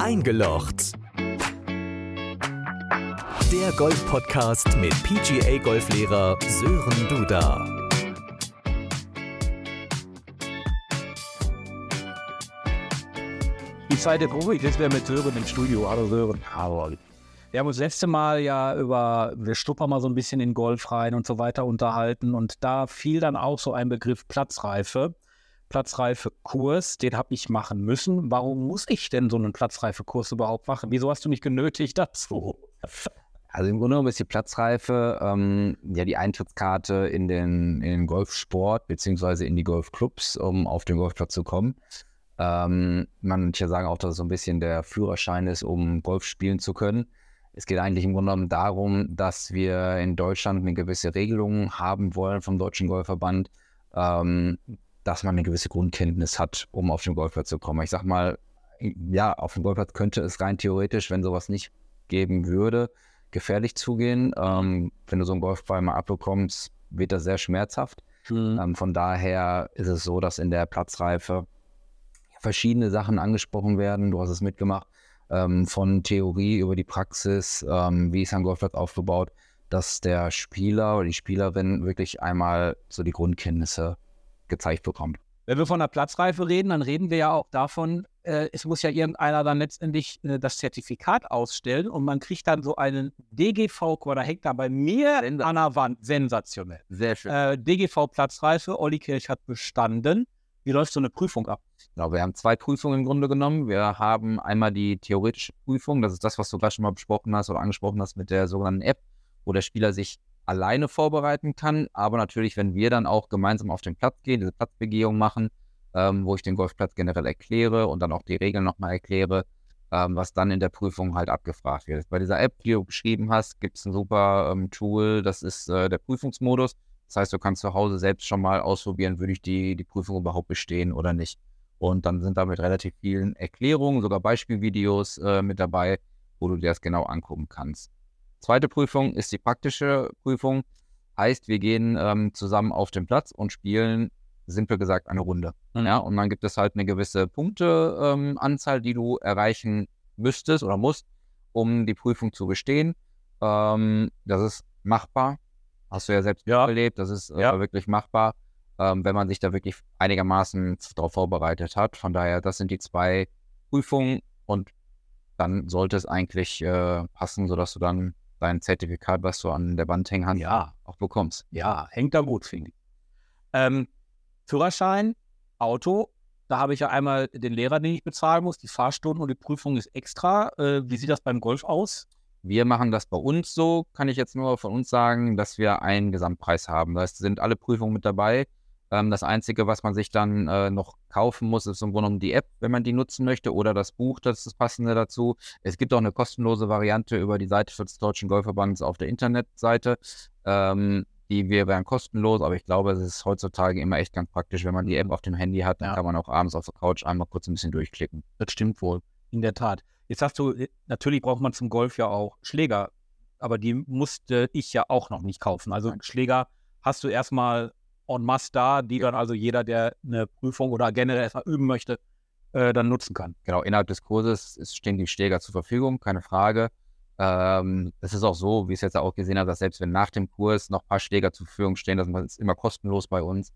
Eingelocht. Der Golf-Podcast mit PGA-Golflehrer Sören Duda. Die zweite ich sitze wieder mit Sören im Studio. Hallo Sören. Hallo. Wir haben uns das letzte Mal ja über, wir stuppern mal so ein bisschen in Golf rein und so weiter unterhalten und da fiel dann auch so ein Begriff Platzreife. Platzreife-Kurs, den habe ich machen müssen. Warum muss ich denn so einen Platzreife-Kurs überhaupt machen? Wieso hast du mich genötigt dazu? Also im Grunde genommen ist die Platzreife ähm, ja die Eintrittskarte in den, in den Golfsport beziehungsweise in die Golfclubs, um auf den Golfplatz zu kommen. Ähm, manche sagen auch, dass es so ein bisschen der Führerschein ist, um Golf spielen zu können. Es geht eigentlich im Grunde genommen darum, dass wir in Deutschland eine gewisse Regelung haben wollen vom Deutschen Golfverband, ähm, dass man eine gewisse Grundkenntnis hat, um auf den Golfplatz zu kommen. Ich sag mal, ja, auf dem Golfplatz könnte es rein theoretisch, wenn sowas nicht geben würde, gefährlich zugehen. Ähm, wenn du so einen Golfball mal abbekommst, wird das sehr schmerzhaft. Mhm. Ähm, von daher ist es so, dass in der Platzreife verschiedene Sachen angesprochen werden. Du hast es mitgemacht, ähm, von Theorie über die Praxis, ähm, wie ist ein Golfplatz aufgebaut, dass der Spieler oder die Spielerin wirklich einmal so die Grundkenntnisse gezeigt bekommt. Wenn wir von der Platzreife reden, dann reden wir ja auch davon, äh, es muss ja irgendeiner dann letztendlich äh, das Zertifikat ausstellen und man kriegt dann so einen DGV, da hängt da bei mir Sens an der Wand, sensationell. Sehr schön. Äh, DGV Platzreife, Olli Kirch hat bestanden. Wie läuft so eine Prüfung ab? Genau, wir haben zwei Prüfungen im Grunde genommen. Wir haben einmal die theoretische Prüfung, das ist das, was du gerade schon mal besprochen hast oder angesprochen hast mit der sogenannten App, wo der Spieler sich alleine vorbereiten kann. Aber natürlich, wenn wir dann auch gemeinsam auf den Platz gehen, diese Platzbegehung machen, ähm, wo ich den Golfplatz generell erkläre und dann auch die Regeln nochmal erkläre, ähm, was dann in der Prüfung halt abgefragt wird. Bei dieser App, die du beschrieben hast, gibt es ein super ähm, Tool, das ist äh, der Prüfungsmodus. Das heißt, du kannst zu Hause selbst schon mal ausprobieren, würde ich die, die Prüfung überhaupt bestehen oder nicht. Und dann sind da mit relativ vielen Erklärungen, sogar Beispielvideos äh, mit dabei, wo du dir das genau angucken kannst. Zweite Prüfung ist die praktische Prüfung. Heißt, wir gehen ähm, zusammen auf den Platz und spielen, simpel gesagt, eine Runde. Mhm. Ja, und dann gibt es halt eine gewisse Punkteanzahl, ähm, die du erreichen müsstest oder musst, um die Prüfung zu bestehen. Ähm, das ist machbar. Hast du ja selbst ja. erlebt. Das ist äh, ja. wirklich machbar, ähm, wenn man sich da wirklich einigermaßen darauf vorbereitet hat. Von daher, das sind die zwei Prüfungen und dann sollte es eigentlich äh, passen, sodass du dann dein Zertifikat, was du an der Wand hängen hast, ja. auch bekommst. Ja, hängt da gut, finde ich. Ähm, Führerschein, Auto, da habe ich ja einmal den Lehrer, den ich bezahlen muss, die Fahrstunden und die Prüfung ist extra. Äh, wie sieht das beim Golf aus? Wir machen das bei uns so, kann ich jetzt nur von uns sagen, dass wir einen Gesamtpreis haben. Da sind alle Prüfungen mit dabei. Ähm, das Einzige, was man sich dann äh, noch kaufen muss, ist im Grunde genommen die App, wenn man die nutzen möchte, oder das Buch, das ist das Passende dazu. Es gibt auch eine kostenlose Variante über die Seite des Deutschen Golfverbands auf der Internetseite. Ähm, die wir wären kostenlos, aber ich glaube, es ist heutzutage immer echt ganz praktisch, wenn man die App auf dem Handy hat, dann ja. kann man auch abends auf der Couch einmal kurz ein bisschen durchklicken. Das stimmt wohl, in der Tat. Jetzt sagst du, natürlich braucht man zum Golf ja auch Schläger, aber die musste ich ja auch noch nicht kaufen. Also Schläger hast du erstmal en masse da, die dann also jeder, der eine Prüfung oder generell erstmal üben möchte, äh, dann nutzen kann. Genau, innerhalb des Kurses stehen die Schläger zur Verfügung, keine Frage. Ähm, es ist auch so, wie ich es jetzt auch gesehen habe, dass selbst wenn nach dem Kurs noch ein paar Schläger zur Verfügung stehen, das ist immer kostenlos bei uns.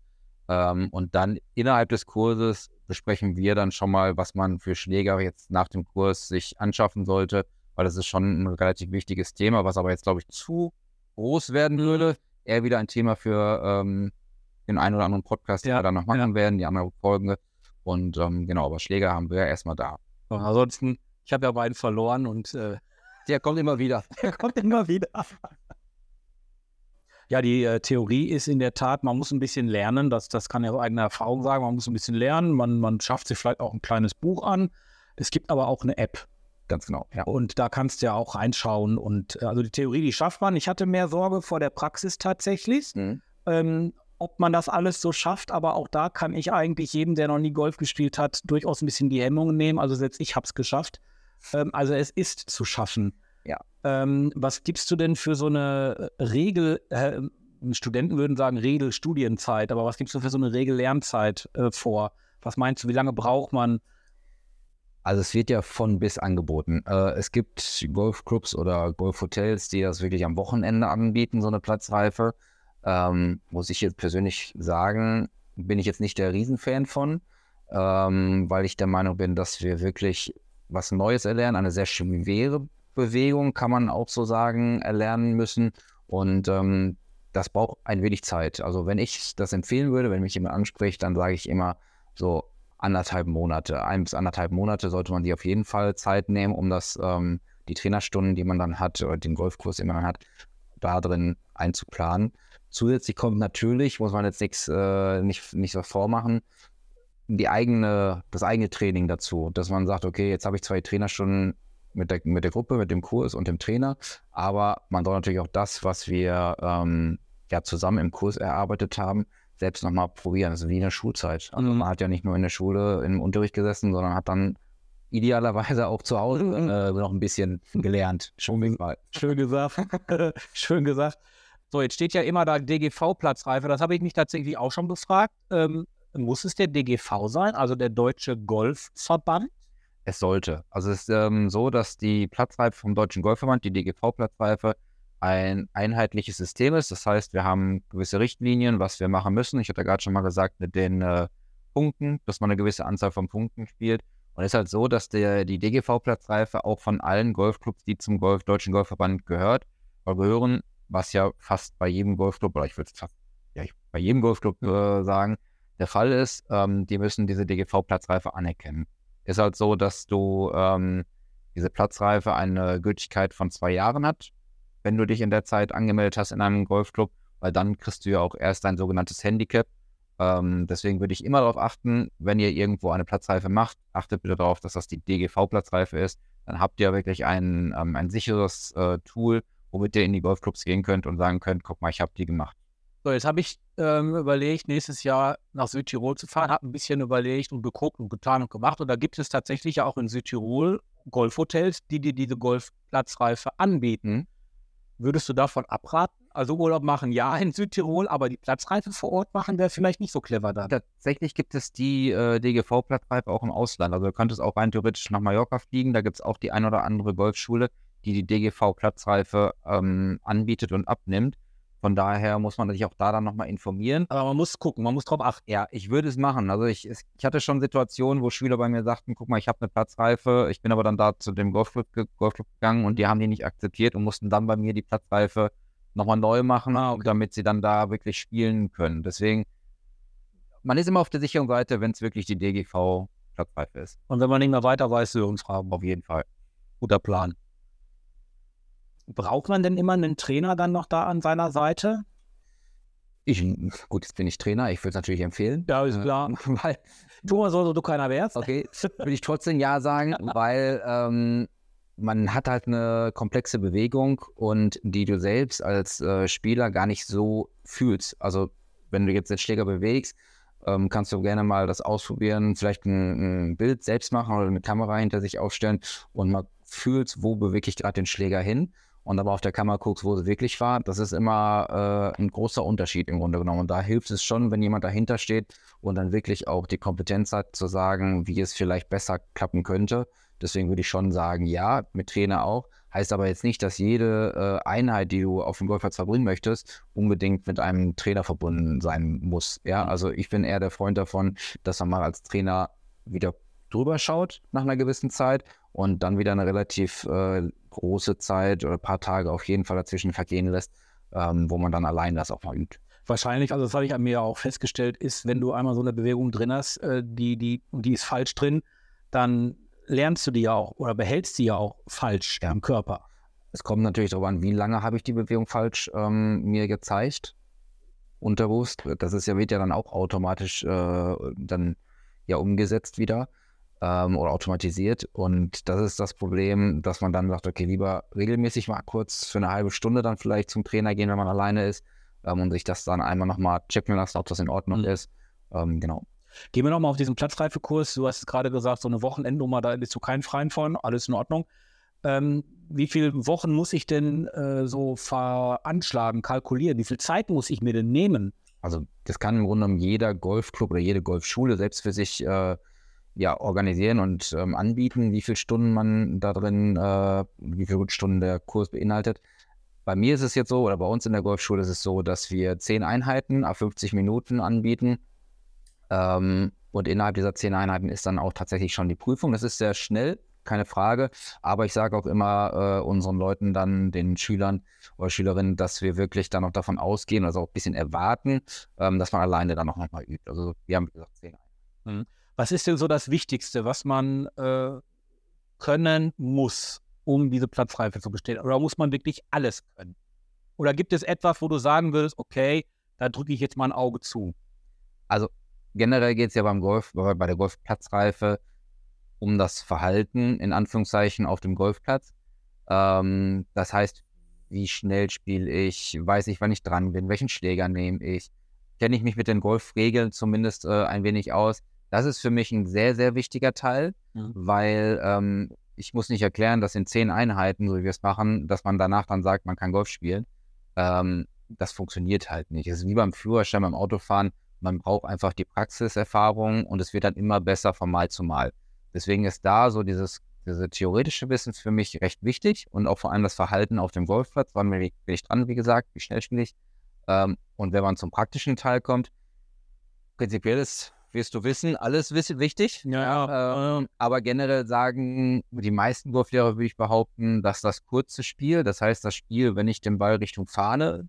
Ähm, und dann innerhalb des Kurses besprechen wir dann schon mal, was man für Schläger jetzt nach dem Kurs sich anschaffen sollte, weil das ist schon ein relativ wichtiges Thema, was aber jetzt, glaube ich, zu groß werden würde. Eher wieder ein Thema für ähm, den einen oder anderen Podcast, ja, den wir dann noch machen ja. werden, die anderen Folgen. Und ähm, genau, aber Schläger haben wir ja erstmal da. Und ansonsten, ich habe ja beiden verloren und äh, der kommt immer wieder. Der kommt immer wieder. Ja, die äh, Theorie ist in der Tat, man muss ein bisschen lernen, das, das kann ja aus eigener Erfahrung sagen, man muss ein bisschen lernen, man, man schafft sich vielleicht auch ein kleines Buch an. Es gibt aber auch eine App. Ganz genau. Ja. Und da kannst du ja auch reinschauen. Und äh, also die Theorie, die schafft man. Ich hatte mehr Sorge vor der Praxis tatsächlich. Mhm. Ähm, ob man das alles so schafft, aber auch da kann ich eigentlich jedem, der noch nie Golf gespielt hat, durchaus ein bisschen die Hemmungen nehmen. Also selbst ich habe es geschafft. Ähm, also es ist zu schaffen. Ja. Ähm, was gibst du denn für so eine äh, Regel? Äh, Studenten würden sagen Regelstudienzeit, aber was gibst du für so eine Regellernzeit äh, vor? Was meinst du, wie lange braucht man? Also es wird ja von bis angeboten. Äh, es gibt Golfclubs oder Golfhotels, die das wirklich am Wochenende anbieten, so eine Platzreife. Ähm, muss ich jetzt persönlich sagen, bin ich jetzt nicht der Riesenfan von, ähm, weil ich der Meinung bin, dass wir wirklich was Neues erlernen, eine sehr schwere Bewegung, kann man auch so sagen, erlernen müssen. Und ähm, das braucht ein wenig Zeit. Also wenn ich das empfehlen würde, wenn mich jemand anspricht, dann sage ich immer so anderthalb Monate. Ein bis anderthalb Monate sollte man sich auf jeden Fall Zeit nehmen, um das, ähm, die Trainerstunden, die man dann hat, oder den Golfkurs, den man hat, da drin einzuplanen. Zusätzlich kommt natürlich, muss man jetzt nichts, äh, nicht, nicht so vormachen, die eigene, das eigene Training dazu, dass man sagt, okay, jetzt habe ich zwei Trainerstunden mit der, mit der Gruppe, mit dem Kurs und dem Trainer, aber man soll natürlich auch das, was wir ähm, ja zusammen im Kurs erarbeitet haben, selbst nochmal probieren. Das ist wie in der Schulzeit. Also mhm. man hat ja nicht nur in der Schule im Unterricht gesessen, sondern hat dann idealerweise auch zu Hause mhm. äh, noch ein bisschen gelernt. Schön, schön gesagt. schön gesagt. So, jetzt steht ja immer da DGV-Platzreife. Das habe ich mich tatsächlich auch schon gefragt. Ähm, muss es der DGV sein, also der Deutsche Golfverband? Es sollte. Also es ist ähm, so, dass die Platzreife vom Deutschen Golfverband, die DGV-Platzreife, ein einheitliches System ist. Das heißt, wir haben gewisse Richtlinien, was wir machen müssen. Ich hatte gerade schon mal gesagt, mit den äh, Punkten, dass man eine gewisse Anzahl von Punkten spielt. Und es ist halt so, dass der, die DGV-Platzreife auch von allen Golfclubs, die zum Golf, Deutschen Golfverband gehört, gehören, was ja fast bei jedem Golfclub, oder ich würde es fast ja, bei jedem Golfclub äh, sagen, der Fall ist, ähm, die müssen diese DGV-Platzreife anerkennen. Ist halt so, dass du ähm, diese Platzreife eine Gültigkeit von zwei Jahren hat wenn du dich in der Zeit angemeldet hast in einem Golfclub, weil dann kriegst du ja auch erst dein sogenanntes Handicap. Ähm, deswegen würde ich immer darauf achten, wenn ihr irgendwo eine Platzreife macht, achtet bitte darauf, dass das die DGV-Platzreife ist. Dann habt ihr wirklich ein, ähm, ein sicheres äh, Tool, womit ihr in die Golfclubs gehen könnt und sagen könnt, guck mal, ich habe die gemacht. So, jetzt habe ich ähm, überlegt, nächstes Jahr nach Südtirol zu fahren, habe ein bisschen überlegt und geguckt und getan und gemacht. Und da gibt es tatsächlich ja auch in Südtirol Golfhotels, die dir diese Golfplatzreife anbieten. Würdest du davon abraten? Also Urlaub machen ja in Südtirol, aber die Platzreife vor Ort machen wäre vielleicht nicht so clever dann. Tatsächlich gibt es die äh, DGV-Platzreife auch im Ausland. Also du könntest auch rein theoretisch nach Mallorca fliegen. Da gibt es auch die ein oder andere Golfschule, die die DGV-Platzreife ähm, anbietet und abnimmt. Von daher muss man sich auch da dann nochmal informieren. Aber man muss gucken, man muss drauf achten. Ja, ich würde es machen. Also ich, ich hatte schon Situationen, wo Schüler bei mir sagten, guck mal, ich habe eine Platzreife, ich bin aber dann da zu dem Golfclub, Golfclub gegangen und die haben die nicht akzeptiert und mussten dann bei mir die Platzreife nochmal neu machen, ah, okay. damit sie dann da wirklich spielen können. Deswegen, man ist immer auf der sicheren Seite, wenn es wirklich die DGV-Platzreife ist. Und wenn man nicht mehr weiter weiß, wir uns fragen. Auf jeden Fall. Guter Plan. Braucht man denn immer einen Trainer dann noch da an seiner Seite? Ich, gut, jetzt bin ich Trainer, ich würde es natürlich empfehlen. Ja, ist klar. weil tu mal so, so du keiner wärst. Okay, würde ich trotzdem ja sagen, weil ähm, man hat halt eine komplexe Bewegung und die du selbst als äh, Spieler gar nicht so fühlst. Also wenn du jetzt den Schläger bewegst, ähm, kannst du gerne mal das ausprobieren, vielleicht ein, ein, Bild selbst machen oder eine Kamera hinter sich aufstellen und mal fühlst, wo bewege ich gerade den Schläger hin und aber auf der Kamera guckst, wo sie wirklich war, das ist immer äh, ein großer Unterschied im Grunde genommen. Und da hilft es schon, wenn jemand dahinter steht und dann wirklich auch die Kompetenz hat, zu sagen, wie es vielleicht besser klappen könnte. Deswegen würde ich schon sagen, ja, mit Trainer auch. Heißt aber jetzt nicht, dass jede äh, Einheit, die du auf dem Golfplatz verbringen möchtest, unbedingt mit einem Trainer verbunden sein muss. Ja, mhm. also ich bin eher der Freund davon, dass man mal als Trainer wieder drüber schaut nach einer gewissen Zeit und dann wieder eine relativ äh, große Zeit oder ein paar Tage auf jeden Fall dazwischen vergehen lässt, ähm, wo man dann allein das auch mal übt. Wahrscheinlich, also das habe ich an mir auch festgestellt, ist, wenn du einmal so eine Bewegung drin hast, äh, die, die, die ist falsch drin, dann lernst du die ja auch oder behältst sie ja auch falsch ja. im Körper. Es kommt natürlich darauf an, wie lange habe ich die Bewegung falsch ähm, mir gezeigt, unterbewusst. Das ist ja, wird ja dann auch automatisch äh, dann ja umgesetzt wieder ähm, oder automatisiert. Und das ist das Problem, dass man dann sagt, okay, lieber regelmäßig mal kurz für eine halbe Stunde dann vielleicht zum Trainer gehen, wenn man alleine ist ähm, und sich das dann einmal nochmal checken lassen, ob das in Ordnung mhm. ist. Ähm, genau. Gehen wir nochmal auf diesen Platzreifekurs. Du hast es gerade gesagt, so eine Wochenendnummer, da bist du kein Freien von, alles in Ordnung. Ähm, wie viele Wochen muss ich denn äh, so veranschlagen, kalkulieren? Wie viel Zeit muss ich mir denn nehmen? Also das kann im Grunde genommen jeder Golfclub oder jede Golfschule selbst für sich äh, ja, organisieren und ähm, anbieten, wie viele Stunden man da drin, äh, wie viele Stunden der Kurs beinhaltet. Bei mir ist es jetzt so, oder bei uns in der Golfschule ist es so, dass wir zehn Einheiten auf 50 Minuten anbieten. Ähm, und innerhalb dieser zehn Einheiten ist dann auch tatsächlich schon die Prüfung. Das ist sehr schnell, keine Frage. Aber ich sage auch immer äh, unseren Leuten dann, den Schülern oder Schülerinnen, dass wir wirklich dann auch davon ausgehen, also auch ein bisschen erwarten, ähm, dass man alleine dann auch nochmal übt. Also wir haben gesagt zehn Einheiten. Mhm. Was ist denn so das Wichtigste, was man äh, können muss, um diese Platzreife zu bestehen? Oder muss man wirklich alles können? Oder gibt es etwas, wo du sagen würdest, okay, da drücke ich jetzt mal ein Auge zu? Also generell geht es ja beim Golf, bei der Golfplatzreife um das Verhalten in Anführungszeichen auf dem Golfplatz. Ähm, das heißt, wie schnell spiele ich, weiß ich, wann ich dran bin, welchen Schläger nehme ich, kenne ich mich mit den Golfregeln zumindest äh, ein wenig aus. Das ist für mich ein sehr, sehr wichtiger Teil, mhm. weil ähm, ich muss nicht erklären, dass in zehn Einheiten, so wie wir es machen, dass man danach dann sagt, man kann Golf spielen. Ähm, das funktioniert halt nicht. Es ist wie beim Führerschein, beim Autofahren. Man braucht einfach die Praxiserfahrung und es wird dann immer besser von Mal zu Mal. Deswegen ist da so dieses, diese theoretische Wissen für mich recht wichtig und auch vor allem das Verhalten auf dem Golfplatz. Wann bin ich dran, wie gesagt, wie schnell spiele ich. Ähm, und wenn man zum praktischen Teil kommt, prinzipiell ist wirst du wissen, alles wichtig. Ja, ja. Ähm, aber generell sagen die meisten Golflehrer, würde ich behaupten, dass das kurze Spiel, das heißt das Spiel, wenn ich den Ball Richtung Fahne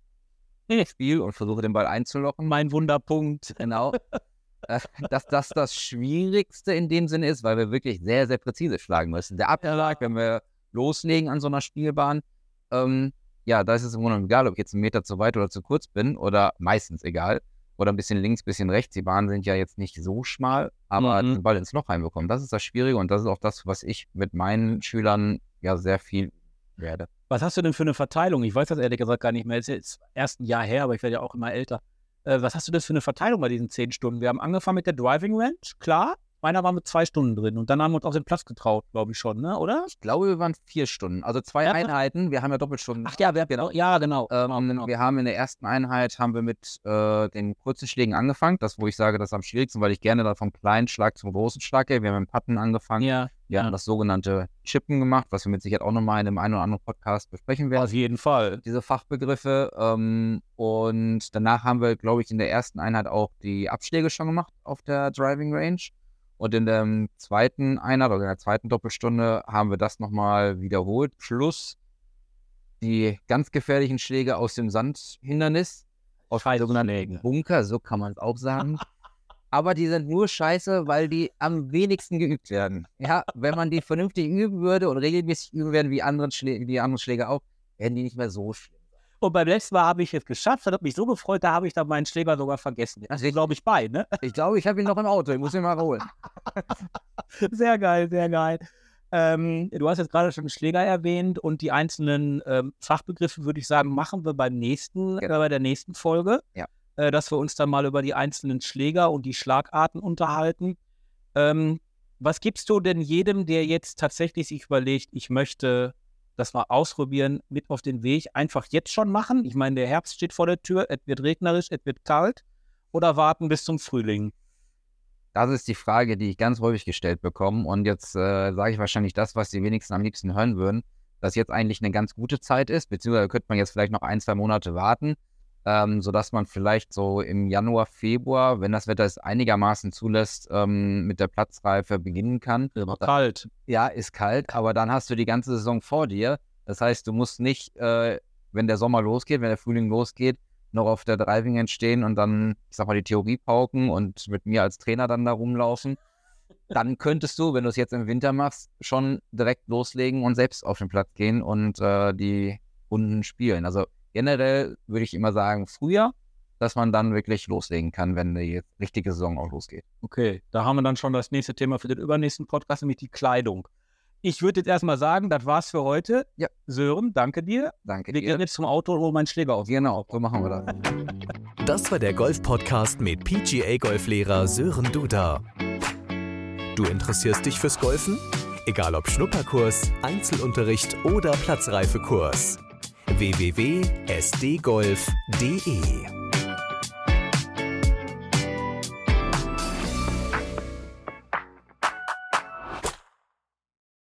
spiele und versuche den Ball einzulocken. Mein Wunderpunkt. Genau. Äh, dass das das Schwierigste in dem Sinne ist, weil wir wirklich sehr, sehr präzise schlagen müssen. Der Abschlag, wenn wir loslegen an so einer Spielbahn, ähm, ja, da ist es im Grunde egal, ob ich jetzt einen Meter zu weit oder zu kurz bin oder meistens egal oder ein bisschen links, ein bisschen rechts. Die Bahnen sind ja jetzt nicht so schmal, aber mhm. den Ball ins Loch reinbekommen. Das ist das Schwierige und das ist auch das, was ich mit meinen Schülern ja sehr viel werde. Was hast du denn für eine Verteilung? Ich weiß das ehrlich gesagt gar nicht mehr. Es ist jetzt erst ein Jahr her, aber ich werde ja auch immer älter. Äh, was hast du denn für eine Verteilung bei diesen zehn Stunden? Wir haben angefangen mit der Driving Range, klar. Meiner war mit zwei Stunden drin und dann haben wir uns auf den Platz getraut, glaube ich schon, ne? oder? Ich glaube, wir waren vier Stunden. Also zwei ja, Einheiten. Wir haben ja Doppelstunden. Ach ja, wir, genau. Ja, genau. Ähm, genau. Wir haben in der ersten Einheit haben wir mit äh, den kurzen Schlägen angefangen. Das, wo ich sage, das ist am schwierigsten, weil ich gerne da vom kleinen Schlag zum großen Schlag gehe. Wir haben mit Patten angefangen. Ja. Wir haben das sogenannte Chippen gemacht, was wir mit Sicherheit auch nochmal in einem einen oder anderen Podcast besprechen werden. Auf jeden Fall. Diese Fachbegriffe. Ähm, und danach haben wir, glaube ich, in der ersten Einheit auch die Abschläge schon gemacht auf der Driving Range. Und in der zweiten Einheit oder in der zweiten Doppelstunde haben wir das nochmal wiederholt. Plus die ganz gefährlichen Schläge aus dem Sandhindernis, aus dem sogenannten Bunker, so kann man es auch sagen. Aber die sind nur scheiße, weil die am wenigsten geübt werden. Ja, wenn man die vernünftig üben würde und regelmäßig üben werden wie anderen Schläge, die anderen Schläge auch, werden die nicht mehr so schlimm. Und beim letzten Mal habe ich es geschafft. Das hat mich so gefreut, da habe ich dann meinen Schläger sogar vergessen. Also, glaube ich, bei, ne? Ich glaube, ich habe ihn noch im Auto. Ich muss ihn mal holen. sehr geil, sehr geil. Ähm, du hast jetzt gerade schon Schläger erwähnt und die einzelnen ähm, Fachbegriffe, würde ich sagen, machen wir beim nächsten, genau. äh, bei der nächsten Folge. Ja. Äh, dass wir uns dann mal über die einzelnen Schläger und die Schlagarten unterhalten. Ähm, was gibst du denn jedem, der jetzt tatsächlich sich überlegt, ich möchte das mal ausprobieren, mit auf den Weg. Einfach jetzt schon machen. Ich meine, der Herbst steht vor der Tür, es wird regnerisch, es wird kalt. Oder warten bis zum Frühling? Das ist die Frage, die ich ganz häufig gestellt bekomme. Und jetzt äh, sage ich wahrscheinlich das, was die wenigsten am liebsten hören würden, dass jetzt eigentlich eine ganz gute Zeit ist, beziehungsweise könnte man jetzt vielleicht noch ein, zwei Monate warten ähm, sodass man vielleicht so im Januar, Februar, wenn das Wetter es einigermaßen zulässt, ähm, mit der Platzreife beginnen kann. Aber kalt. Ja, ist kalt, aber dann hast du die ganze Saison vor dir. Das heißt, du musst nicht, äh, wenn der Sommer losgeht, wenn der Frühling losgeht, noch auf der Driving entstehen und dann, ich sag mal, die Theorie pauken und mit mir als Trainer dann da rumlaufen. Dann könntest du, wenn du es jetzt im Winter machst, schon direkt loslegen und selbst auf den Platz gehen und äh, die Runden spielen. Also generell würde ich immer sagen, früher, dass man dann wirklich loslegen kann, wenn die richtige Saison auch losgeht. Okay, da haben wir dann schon das nächste Thema für den übernächsten Podcast, nämlich die Kleidung. Ich würde jetzt erstmal sagen, das war's für heute. Ja. Sören, danke dir. Danke wir dir. Wir gehen jetzt zum Auto und holen meinen Schläger auf. Genau, so machen wir das. Das war der Golf-Podcast mit PGA-Golflehrer Sören Duda. Du interessierst dich fürs Golfen? Egal ob Schnupperkurs, Einzelunterricht oder Platzreifekurs www.sdgolf.de